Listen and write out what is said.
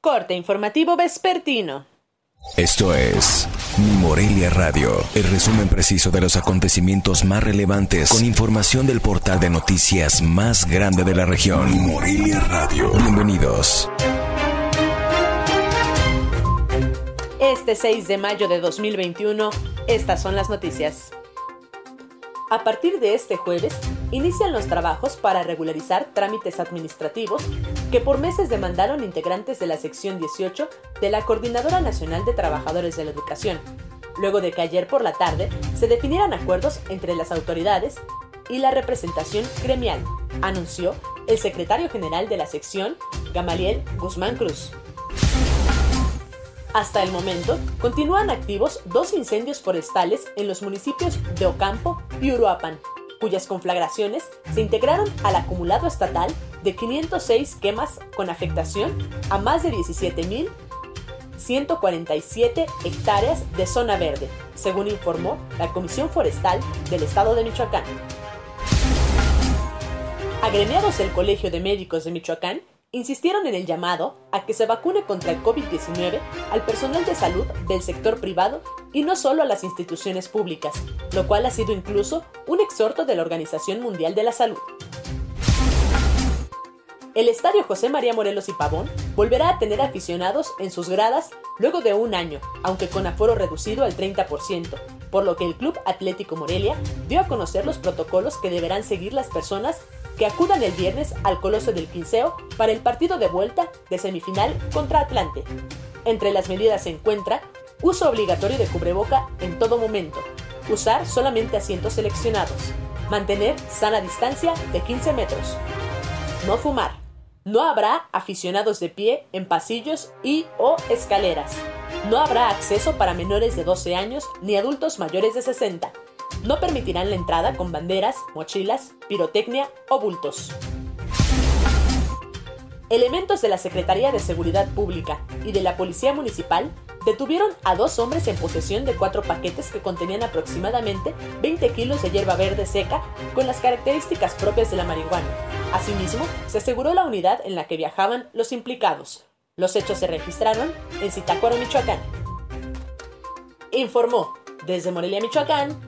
Corte informativo vespertino. Esto es Mi Morelia Radio, el resumen preciso de los acontecimientos más relevantes con información del portal de noticias más grande de la región. Mi Morelia Radio. Bienvenidos. Este 6 de mayo de 2021, estas son las noticias. A partir de este jueves, inician los trabajos para regularizar trámites administrativos que por meses demandaron integrantes de la sección 18 de la Coordinadora Nacional de Trabajadores de la Educación, luego de que ayer por la tarde se definieran acuerdos entre las autoridades y la representación gremial, anunció el secretario general de la sección, Gamaliel Guzmán Cruz. Hasta el momento, continúan activos dos incendios forestales en los municipios de Ocampo y Uruapan, cuyas conflagraciones se integraron al acumulado estatal de 506 quemas con afectación a más de 17.147 hectáreas de zona verde, según informó la Comisión Forestal del Estado de Michoacán. Agremiados del Colegio de Médicos de Michoacán insistieron en el llamado a que se vacune contra el COVID-19 al personal de salud del sector privado y no solo a las instituciones públicas, lo cual ha sido incluso un exhorto de la Organización Mundial de la Salud. El estadio José María Morelos y Pavón volverá a tener aficionados en sus gradas luego de un año, aunque con aforo reducido al 30%, por lo que el Club Atlético Morelia dio a conocer los protocolos que deberán seguir las personas que acudan el viernes al Coloso del Quinceo para el partido de vuelta de semifinal contra Atlante. Entre las medidas se encuentra uso obligatorio de cubreboca en todo momento, usar solamente asientos seleccionados, mantener sana distancia de 15 metros, no fumar, no habrá aficionados de pie en pasillos y o escaleras, no habrá acceso para menores de 12 años ni adultos mayores de 60, no permitirán la entrada con banderas, mochilas, pirotecnia o bultos. Elementos de la Secretaría de Seguridad Pública y de la Policía Municipal detuvieron a dos hombres en posesión de cuatro paquetes que contenían aproximadamente 20 kilos de hierba verde seca con las características propias de la marihuana. Asimismo, se aseguró la unidad en la que viajaban los implicados. Los hechos se registraron en Zitácuaro, Michoacán. Informó desde Morelia, Michoacán,